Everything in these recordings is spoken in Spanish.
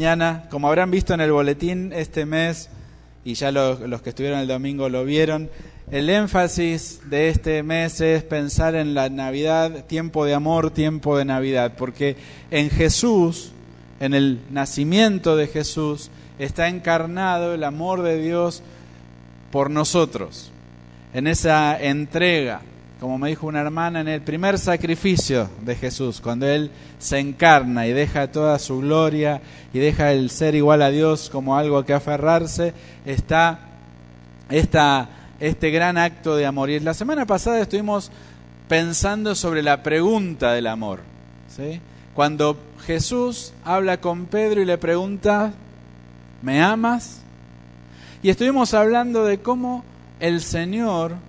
Mañana, como habrán visto en el boletín este mes, y ya los, los, que estuvieron el domingo lo vieron, el énfasis de este mes es pensar en la Navidad, tiempo de amor, tiempo de Navidad, porque en Jesús, en el nacimiento de Jesús, está encarnado el amor de Dios por nosotros, en esa entrega, como me dijo una hermana, en el primer sacrificio de Jesús, cuando Él se encarna y deja toda su gloria y deja el ser igual a Dios como algo que aferrarse, está esta, este gran acto de amor. Y la semana pasada estuvimos pensando sobre la pregunta del amor. Cuando Jesús habla con Pedro y le pregunta, ¿me amas? Y estuvimos hablando de cómo el Señor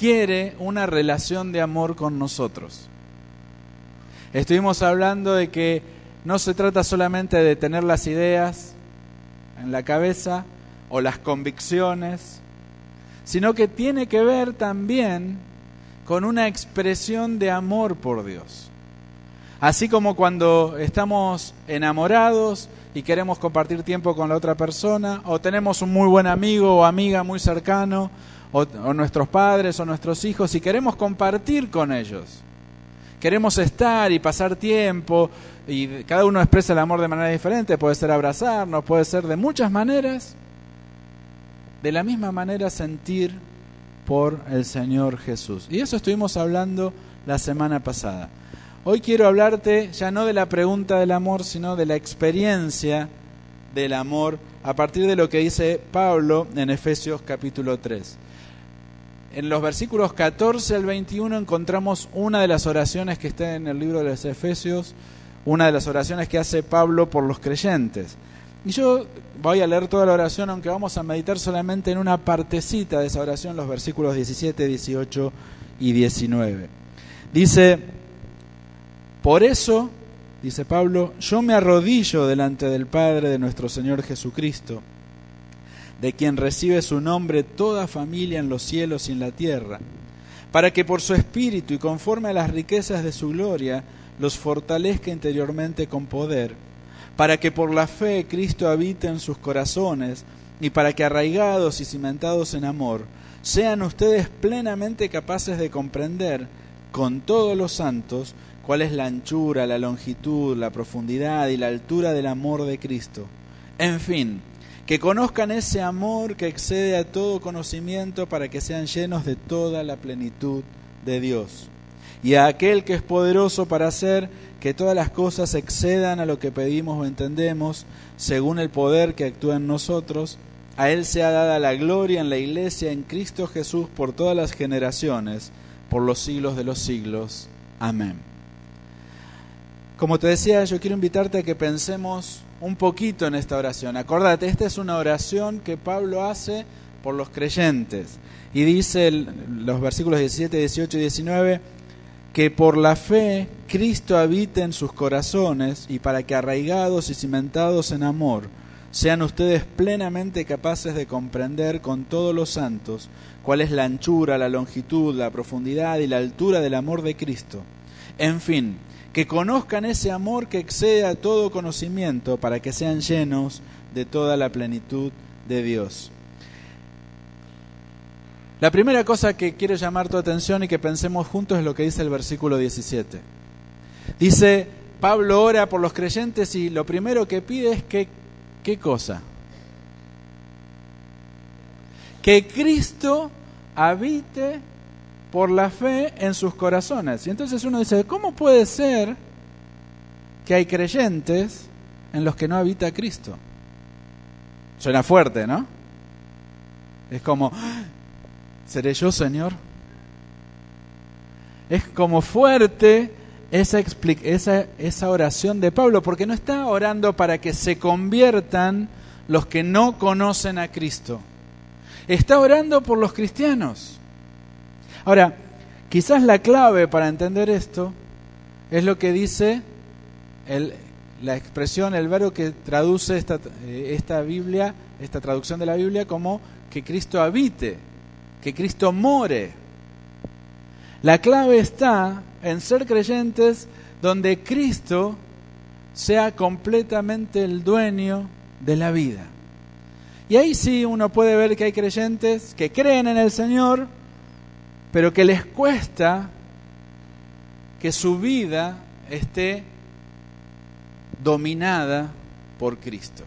quiere una relación de amor con nosotros. Estuvimos hablando de que no se trata solamente de tener las ideas en la cabeza o las convicciones, sino que tiene que ver también con una expresión de amor por Dios. Así como cuando estamos enamorados y queremos compartir tiempo con la otra persona, o tenemos un muy buen amigo o amiga muy cercano, o, nuestros padres o nuestros hijos y queremos compartir con ellos. Queremos estar y pasar tiempo y cada uno expresa el amor de manera diferente, puede ser abrazarnos, puede ser de muchas maneras. De la misma manera sentir por el Señor Jesús. Y eso estuvimos hablando la semana pasada. Hoy quiero hablarte ya no de la pregunta del amor, sino de la experiencia del amor a partir de lo que dice Pablo en Efesios capítulo 3 en los versículos 14 al 21 encontramos una de las oraciones que está en el libro de los Efesios, una de las oraciones que hace Pablo por los creyentes. Y yo voy a leer toda la oración, aunque vamos a meditar solamente en una partecita de esa oración, los versículos 17, 18 y 19. Dice, por eso, dice Pablo, yo me arrodillo delante del Padre de nuestro Señor Jesucristo de quien recibe su nombre toda familia en los cielos y en la tierra, para que por su espíritu y conforme a las riquezas de su gloria los fortalezca interiormente con poder, para que por la fe Cristo habite en sus corazones y para que arraigados y cimentados en amor, sean ustedes plenamente capaces de comprender con todos los santos cuál es la anchura, la longitud, la profundidad y la altura del amor de Cristo. En fin, que conozcan ese amor que excede a todo conocimiento para que sean llenos de toda la plenitud de Dios. Y a aquel que es poderoso para hacer que todas las cosas excedan a lo que pedimos o entendemos, según el poder que actúa en nosotros, a Él sea dada la gloria en la iglesia en Cristo Jesús por todas las generaciones, por los siglos de los siglos. Amén. Como te decía, yo quiero invitarte a que pensemos un poquito en esta oración. Acordate, esta es una oración que Pablo hace por los creyentes. Y dice los versículos 17, 18 y 19 que por la fe Cristo habite en sus corazones y para que arraigados y cimentados en amor sean ustedes plenamente capaces de comprender con todos los santos cuál es la anchura, la longitud, la profundidad y la altura del amor de Cristo. En fin, que conozcan ese amor que excede a todo conocimiento para que sean llenos de toda la plenitud de Dios. La primera cosa que quiero llamar tu atención y que pensemos juntos es lo que dice el versículo 17. Dice, Pablo ora por los creyentes y lo primero que pide es que, ¿qué cosa? Que Cristo habite por la fe en sus corazones. Y entonces uno dice, ¿cómo puede ser que hay creyentes en los que no habita Cristo? Suena fuerte, ¿no? Es como, ¿seré yo, Señor? Es como fuerte esa, esa, esa oración de Pablo, porque no está orando para que se conviertan los que no conocen a Cristo. Está orando por los cristianos. Ahora, quizás la clave para entender esto es lo que dice la expresión, el verbo que traduce esta, eh, esta Biblia, esta traducción de la Biblia como que Cristo habite, que Cristo more. La clave está en ser creyentes donde Cristo sea completamente el dueño de la vida. Y ahí sí uno puede ver que hay creyentes que creen en el Señor, pero que les cuesta que su vida esté dominada por Cristo.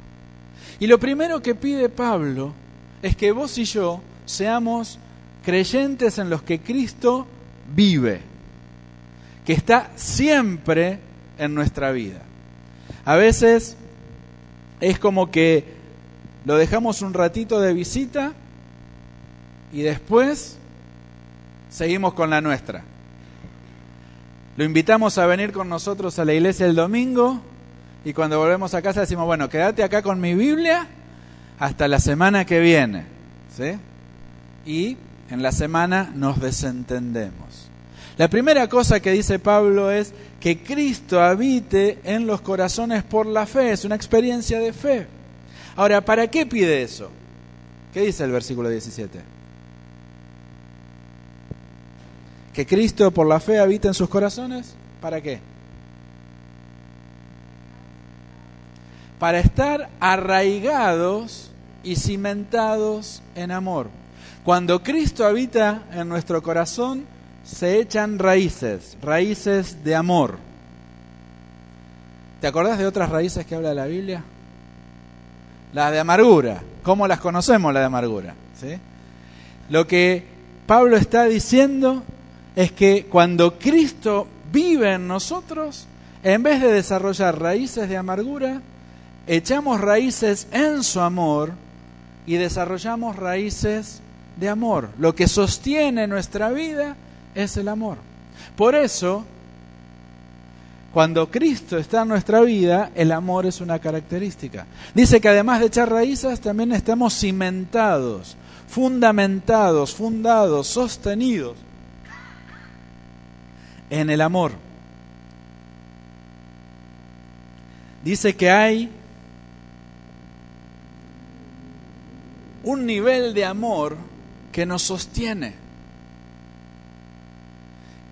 Y lo primero que pide Pablo es que vos y yo seamos creyentes en los que Cristo vive, que está siempre en nuestra vida. A veces es como que lo dejamos un ratito de visita y después seguimos con la nuestra. Lo invitamos a venir con nosotros a la iglesia el domingo y cuando volvemos a casa decimos, bueno, quédate acá con mi Biblia hasta la semana que viene. ¿Sí? Y en la semana nos desentendemos. La primera cosa que dice Pablo es que Cristo habite en los corazones por la fe, es una experiencia de fe. Ahora, ¿para qué pide eso? ¿Qué dice el versículo 17? Que Cristo por la fe habita en sus corazones. ¿Para qué? Para estar arraigados y cimentados en amor. Cuando Cristo habita en nuestro corazón, se echan raíces, raíces de amor. ¿Te acordás de otras raíces que habla la Biblia? Las de amargura. ¿Cómo las conocemos, las de amargura? ¿Sí? Lo que Pablo está diciendo es que cuando Cristo vive en nosotros, en vez de desarrollar raíces de amargura, echamos raíces en su amor y desarrollamos raíces de amor. Lo que sostiene nuestra vida es el amor. Por eso, cuando Cristo está en nuestra vida, el amor es una característica. Dice que además de echar raíces, también estamos cimentados, fundamentados, fundados, sostenidos en el amor. Dice que hay un nivel de amor que nos sostiene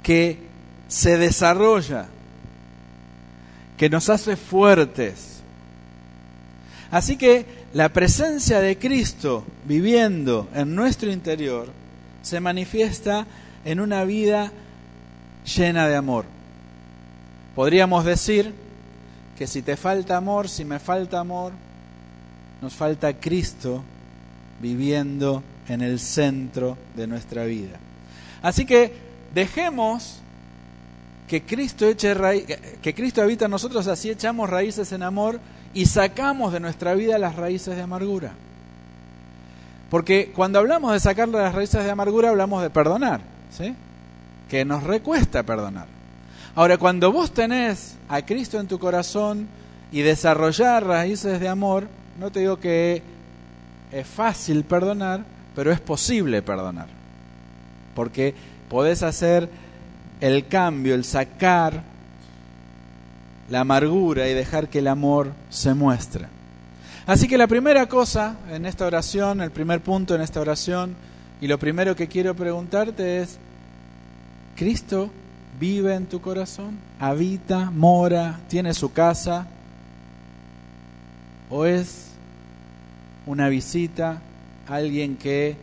que se desarrolla, que nos hace fuertes. Así que la presencia de Cristo viviendo en nuestro interior se manifiesta en una vida llena de amor. Podríamos decir que si te falta amor, si me falta amor, nos falta Cristo viviendo en el centro de nuestra vida. Así que Dejemos que Cristo, eche que Cristo habita en nosotros, así echamos raíces en amor y sacamos de nuestra vida las raíces de amargura. Porque cuando hablamos de sacar las raíces de amargura, hablamos de perdonar, ¿sí? Que nos recuesta perdonar. Ahora, cuando vos tenés a Cristo en tu corazón y desarrollar raíces de amor, no te digo que es fácil perdonar, pero es posible perdonar. Porque podés hacer el cambio, el sacar la amargura y dejar que el amor se muestre. Así que la primera cosa en esta oración, el primer punto en esta oración, y lo primero que quiero preguntarte es, ¿Cristo vive en tu corazón? ¿Habita, mora, tiene su casa? ¿O es una visita, alguien que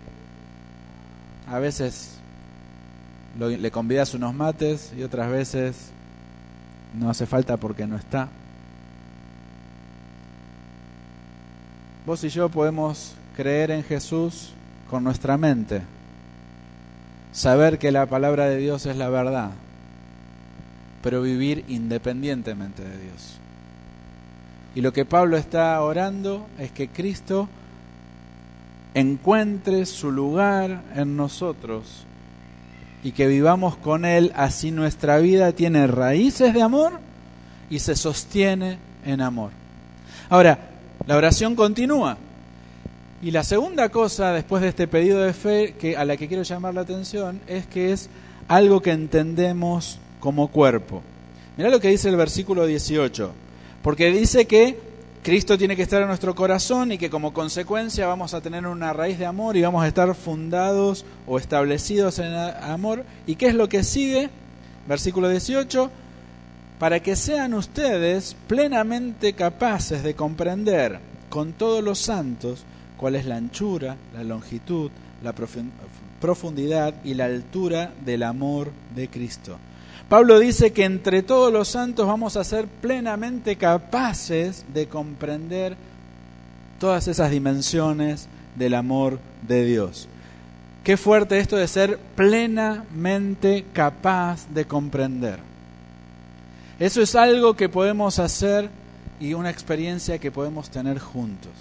a veces le convidas unos mates y otras veces no hace falta porque no está. Vos y yo podemos creer en Jesús con nuestra mente, saber que la palabra de Dios es la verdad, pero vivir independientemente de Dios. Y lo que Pablo está orando es que Cristo encuentre su lugar en nosotros y que vivamos con Él, así nuestra vida tiene raíces de amor y se sostiene en amor. Ahora, la oración continúa. Y la segunda cosa, después de este pedido de fe, que, a la que quiero llamar la atención, es que es algo que entendemos como cuerpo. Mirá lo que dice el versículo 18, porque dice que Cristo tiene que estar en nuestro corazón y que como consecuencia vamos a tener una raíz de amor y vamos a estar fundados o establecidos en amor. ¿Y qué es lo que sigue? Versículo 18. para que sean ustedes plenamente capaces de comprender con todos los santos cuál es la anchura, la longitud, la profundidad y la altura del amor de Cristo. Pablo dice que entre todos los santos vamos a ser plenamente capaces de comprender todas esas dimensiones del amor de Dios. Qué fuerte esto de ser plenamente capaz de comprender. Eso es algo que podemos hacer y una experiencia que podemos tener juntos.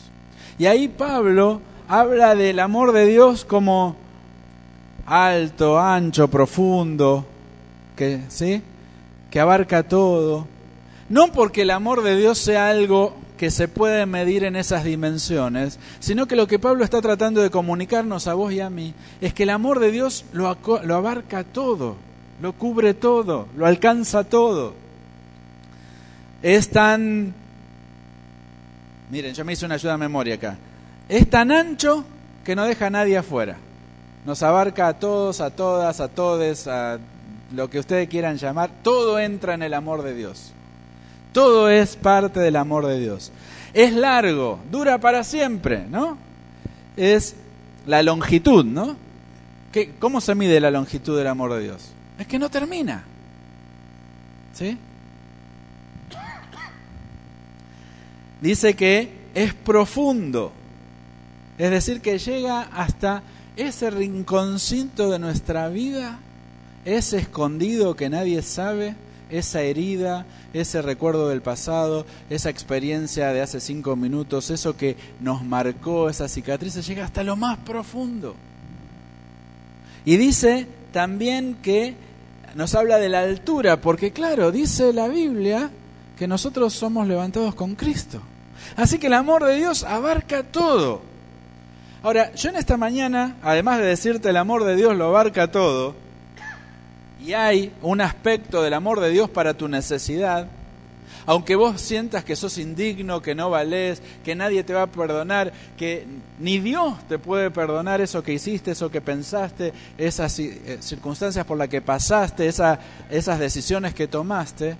Y ahí Pablo habla del amor de Dios como alto, ancho, profundo, que ¿sí? que abarca todo. No porque el amor de Dios sea algo que se puede medir en esas dimensiones, sino que lo que Pablo está tratando de comunicarnos a vos y a mí es que el amor de Dios lo, lo abarca todo, lo cubre todo, lo alcanza todo. Es tan... Miren, yo me hice una ayuda de memoria acá. Es tan ancho que no deja a nadie afuera. Nos abarca a todos, a todas, a todes, a lo que ustedes quieran llamar. Todo entra en el amor de Dios. Todo es parte del amor de Dios. Es largo, dura para siempre, ¿no? Es la longitud, ¿no? ¿Qué, ¿Cómo se mide la longitud del amor de Dios? Es que no termina. ¿Sí? Dice que es profundo. Es decir, que llega hasta ese rinconcito de nuestra vida, ese escondido que nadie sabe, esa herida, ese recuerdo del pasado, esa experiencia de hace cinco minutos, eso que nos marcó, esa cicatriz, llega hasta lo más profundo. Y dice también que nos habla de la altura, porque claro, dice la Biblia que nosotros somos levantados con Cristo. Así que el amor de Dios abarca todo. Ahora, yo en esta mañana, además de decirte el amor de Dios lo abarca todo, y hay un aspecto del amor de Dios para tu necesidad, aunque vos sientas que sos indigno, que no valés, que nadie te va a perdonar, que ni Dios te puede perdonar eso que hiciste, eso que pensaste, esas eh, circunstancias por las que pasaste, esas decisiones que tomaste,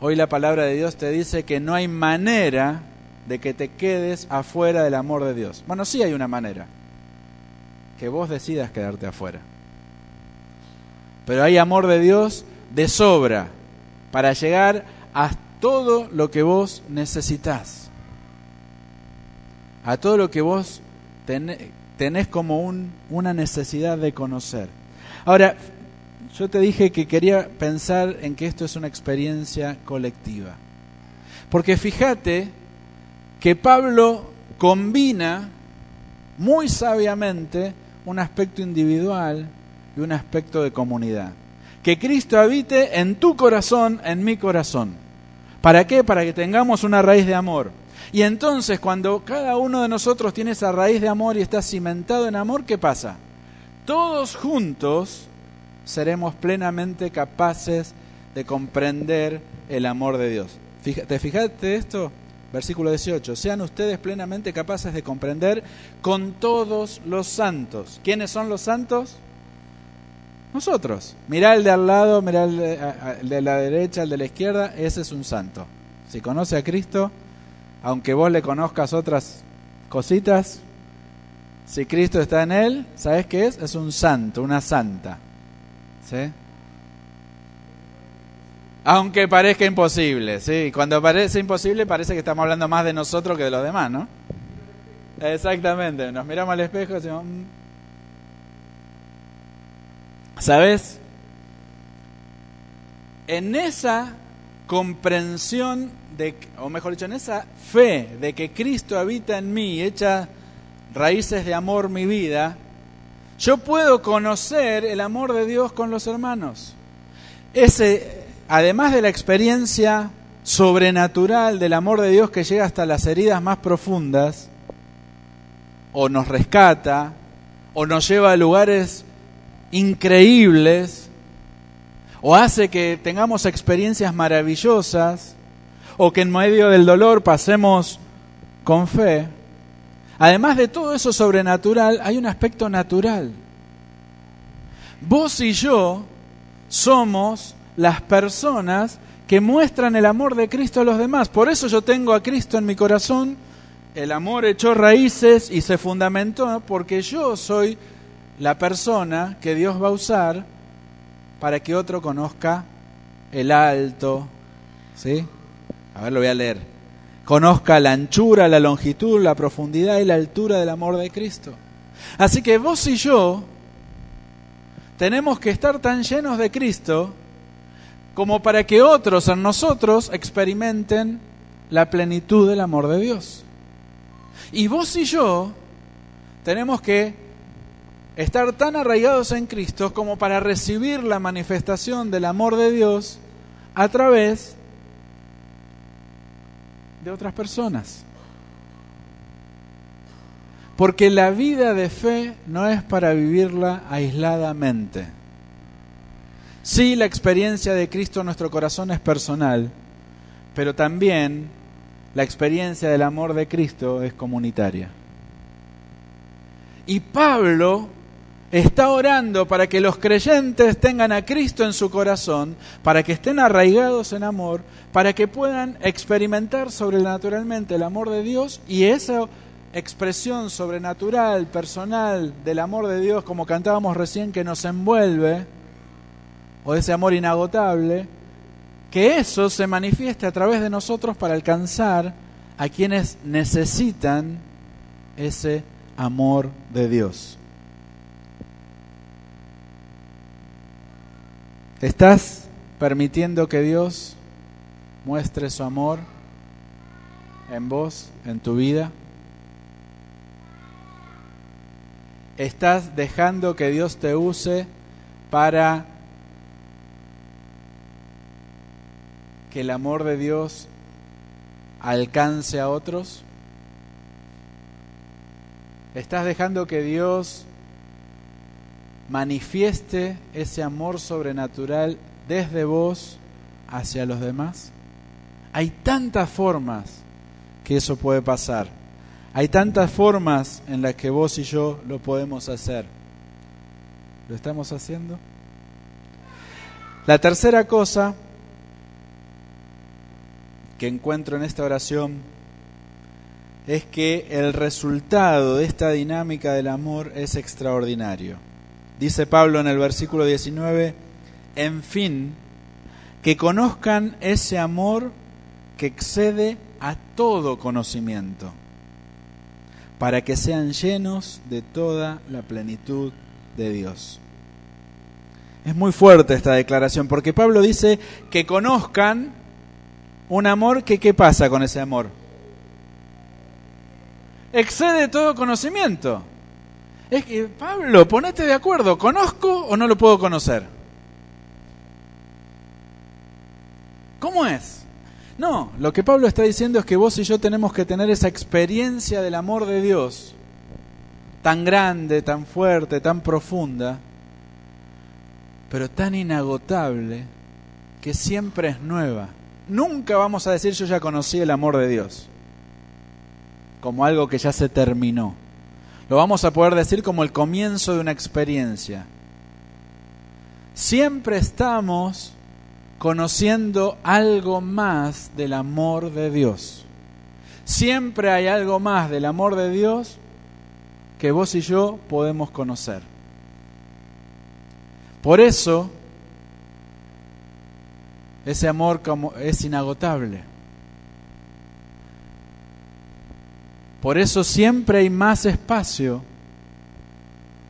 hoy la palabra de Dios te dice que no hay manera de que te quedes afuera del amor de Dios. Bueno, sí hay una manera, que vos decidas quedarte afuera. Pero hay amor de Dios de sobra para llegar a todo lo que vos necesitas. A todo lo que vos tenés como un, una necesidad de conocer. Ahora, yo te dije que quería pensar en que esto es una experiencia colectiva. Porque fíjate que Pablo combina muy sabiamente un aspecto individual y un aspecto de comunidad. Que Cristo habite en tu corazón, en mi corazón. ¿Para qué? Para que tengamos una raíz de amor. Y entonces cuando cada uno de nosotros tiene esa raíz de amor y está cimentado en amor, ¿qué pasa? Todos juntos seremos plenamente capaces de comprender el amor de Dios. ¿Te fijaste esto? Versículo 18. Sean ustedes plenamente capaces de comprender con todos los santos. ¿Quiénes son los santos? Nosotros. Mirá el de al lado, mirá el de, la derecha, el de la izquierda, ese es un santo. Si conoce a Cristo, aunque vos le conozcas otras cositas, si Cristo está en él, ¿sabes qué es? Es un santo, una santa. ¿Sí? Aunque parezca imposible, sí. Cuando parece imposible parece que estamos hablando más de nosotros que de los demás, ¿no? Exactamente. Nos miramos al espejo y decimos, mm". ¿sabes? En esa comprensión de, o mejor dicho, en esa fe de que Cristo habita en mí y echa raíces de amor mi vida, yo puedo conocer el amor de Dios con los hermanos. Ese además de la experiencia sobrenatural del amor de Dios que llega hasta las heridas más profundas, o nos rescata, o nos lleva a lugares increíbles, o hace que tengamos experiencias maravillosas, o que en medio del dolor pasemos con fe. Además de todo eso sobrenatural, hay un aspecto natural. Vos y yo somos las personas que muestran el amor de Cristo a los demás. Por eso yo tengo a Cristo en mi corazón, el amor echó raíces y se fundamentó porque yo soy la persona que Dios va a usar para que otro conozca el alto, ¿sí? A ver, lo voy a leer. Conozca la anchura, la longitud, la profundidad y la altura del amor de Cristo. Así que vos y yo tenemos que estar tan llenos de Cristo como para que otros en nosotros experimenten la plenitud del amor de Dios. Y vos y yo tenemos que estar tan arraigados en Cristo como para recibir la manifestación del amor de Dios a través de otras personas. Porque la vida de fe no es para vivirla aisladamente. Sí, la experiencia de Cristo en nuestro corazón es personal, pero también la experiencia del amor de Cristo es comunitaria. Y Pablo está orando para que los creyentes tengan a Cristo en su corazón, para que estén arraigados en amor, para que puedan experimentar sobrenaturalmente el amor de Dios y esa expresión sobrenatural, personal del amor de Dios, como cantábamos recién, que nos envuelve, o ese amor inagotable, que eso se manifieste a través de nosotros para alcanzar a quienes necesitan ese amor de Dios. ¿Estás permitiendo que Dios muestre su amor en vos, en tu vida? ¿Estás dejando que Dios te use para que el amor de Dios alcance a otros? ¿Estás dejando que Dios manifieste ese amor sobrenatural desde vos hacia los demás? Hay tantas formas que eso puede pasar. Hay tantas formas en las que vos y yo lo podemos hacer. ¿Lo estamos haciendo? La tercera cosa que encuentro en esta oración es que el resultado de esta dinámica del amor es extraordinario. Dice Pablo en el versículo 19, en fin, que conozcan ese amor que excede a todo conocimiento, para que sean llenos de toda la plenitud de Dios. Es muy fuerte esta declaración, porque Pablo dice que conozcan un amor que ¿qué pasa con ese amor? Excede todo conocimiento. Es que, Pablo, ponete de acuerdo, ¿conozco o no lo puedo conocer? ¿Cómo es? No, lo que Pablo está diciendo es que vos y yo tenemos que tener esa experiencia del amor de Dios, tan grande, tan fuerte, tan profunda, pero tan inagotable, que siempre es nueva. Nunca vamos a decir yo ya conocí el amor de Dios, como algo que ya se terminó. Lo vamos a poder decir como el comienzo de una experiencia. Siempre estamos conociendo algo más del amor de Dios. Siempre hay algo más del amor de Dios que vos y yo podemos conocer. Por eso, ese amor es inagotable. Por eso siempre hay más espacio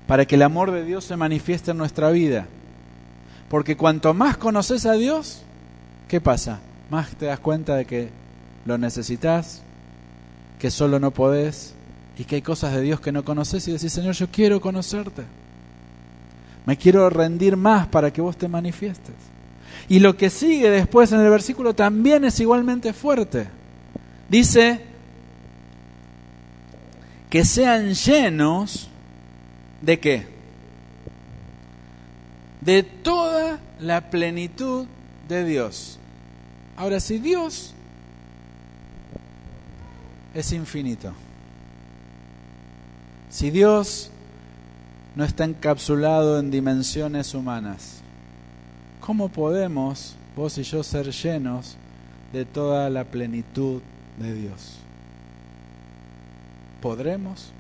para que el amor de Dios se manifieste en nuestra vida. Porque cuanto más conoces a Dios, ¿qué pasa? Más te das cuenta de que lo necesitas, que solo no podés y que hay cosas de Dios que no conoces y decís, Señor, yo quiero conocerte. Me quiero rendir más para que vos te manifiestes. Y lo que sigue después en el versículo también es igualmente fuerte. Dice, que sean llenos de qué? De toda la plenitud de Dios. Ahora, si Dios es infinito, si Dios no está encapsulado en dimensiones humanas, ¿cómo podemos vos y yo ser llenos de toda la plenitud de Dios. ¿Podremos?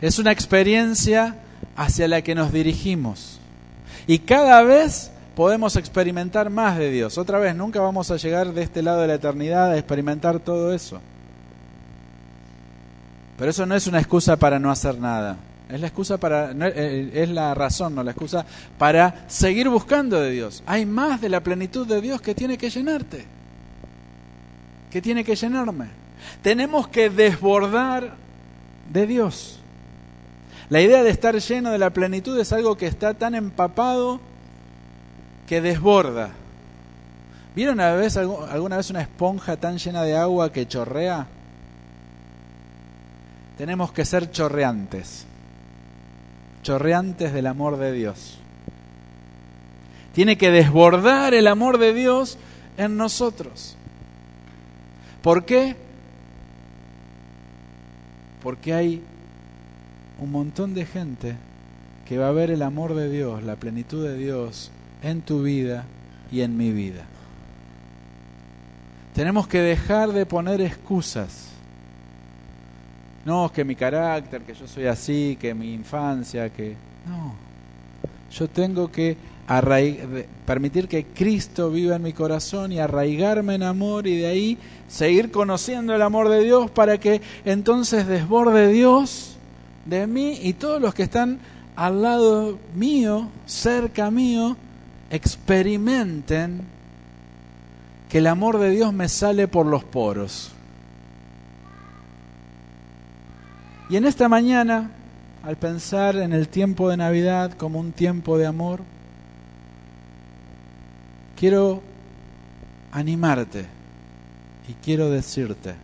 Es una experiencia hacia la que nos dirigimos. Y cada vez podemos experimentar más de Dios. Otra vez, nunca vamos a llegar de este lado de la eternidad a experimentar todo eso. Pero eso no es una excusa para no hacer nada. Es la excusa para, eh, es la razón, no la excusa para seguir buscando de Dios. Hay más de la plenitud de Dios que tiene que llenarte, que tiene que llenarme. Tenemos que desbordar de Dios. La idea de estar lleno de la plenitud es algo que está tan empapado que desborda. ¿Vieron vez, alguna vez una esponja tan llena de agua que chorrea? Tenemos que ser chorreantes, chorreantes del amor de Dios. Tiene que desbordar el amor de Dios en nosotros. ¿Por qué? Porque hay un montón de gente que va a ver el amor de Dios, la plenitud de Dios en tu vida y en mi vida. Tenemos que dejar de poner excusas. No, que mi carácter, que yo soy así, que mi infancia, que... No, yo tengo que permitir que Cristo viva en mi corazón y arraigarme en amor y de ahí seguir conociendo el amor de Dios para que entonces desborde Dios de mí y todos los que están al lado mío, cerca mío, experimenten que el amor de Dios me sale por los poros. Y en esta mañana, al pensar en el tiempo de Navidad como un tiempo de amor, quiero animarte y quiero decirte,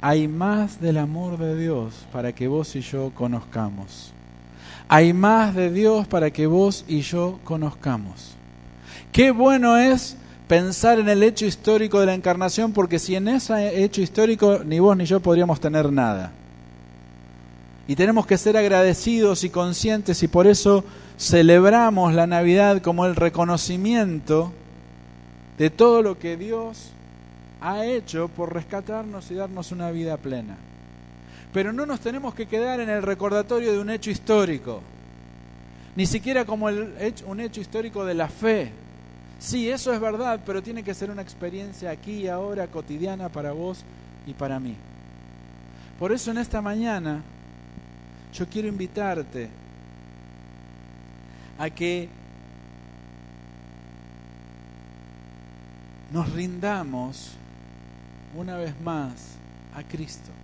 hay más del amor de Dios para que vos y yo conozcamos. Hay más de Dios para que vos y yo conozcamos. Qué bueno es pensar en el hecho histórico de la encarnación, porque si en ese hecho histórico ni vos ni yo podríamos tener nada. Y tenemos que ser agradecidos y conscientes y por eso celebramos la Navidad como el reconocimiento de todo lo que Dios ha hecho por rescatarnos y darnos una vida plena. Pero no nos tenemos que quedar en el recordatorio de un hecho histórico, ni siquiera como el hecho, un hecho histórico de la fe. Sí, eso es verdad, pero tiene que ser una experiencia aquí y ahora cotidiana para vos y para mí. Por eso en esta mañana yo quiero invitarte a que nos rindamos una vez más a Cristo.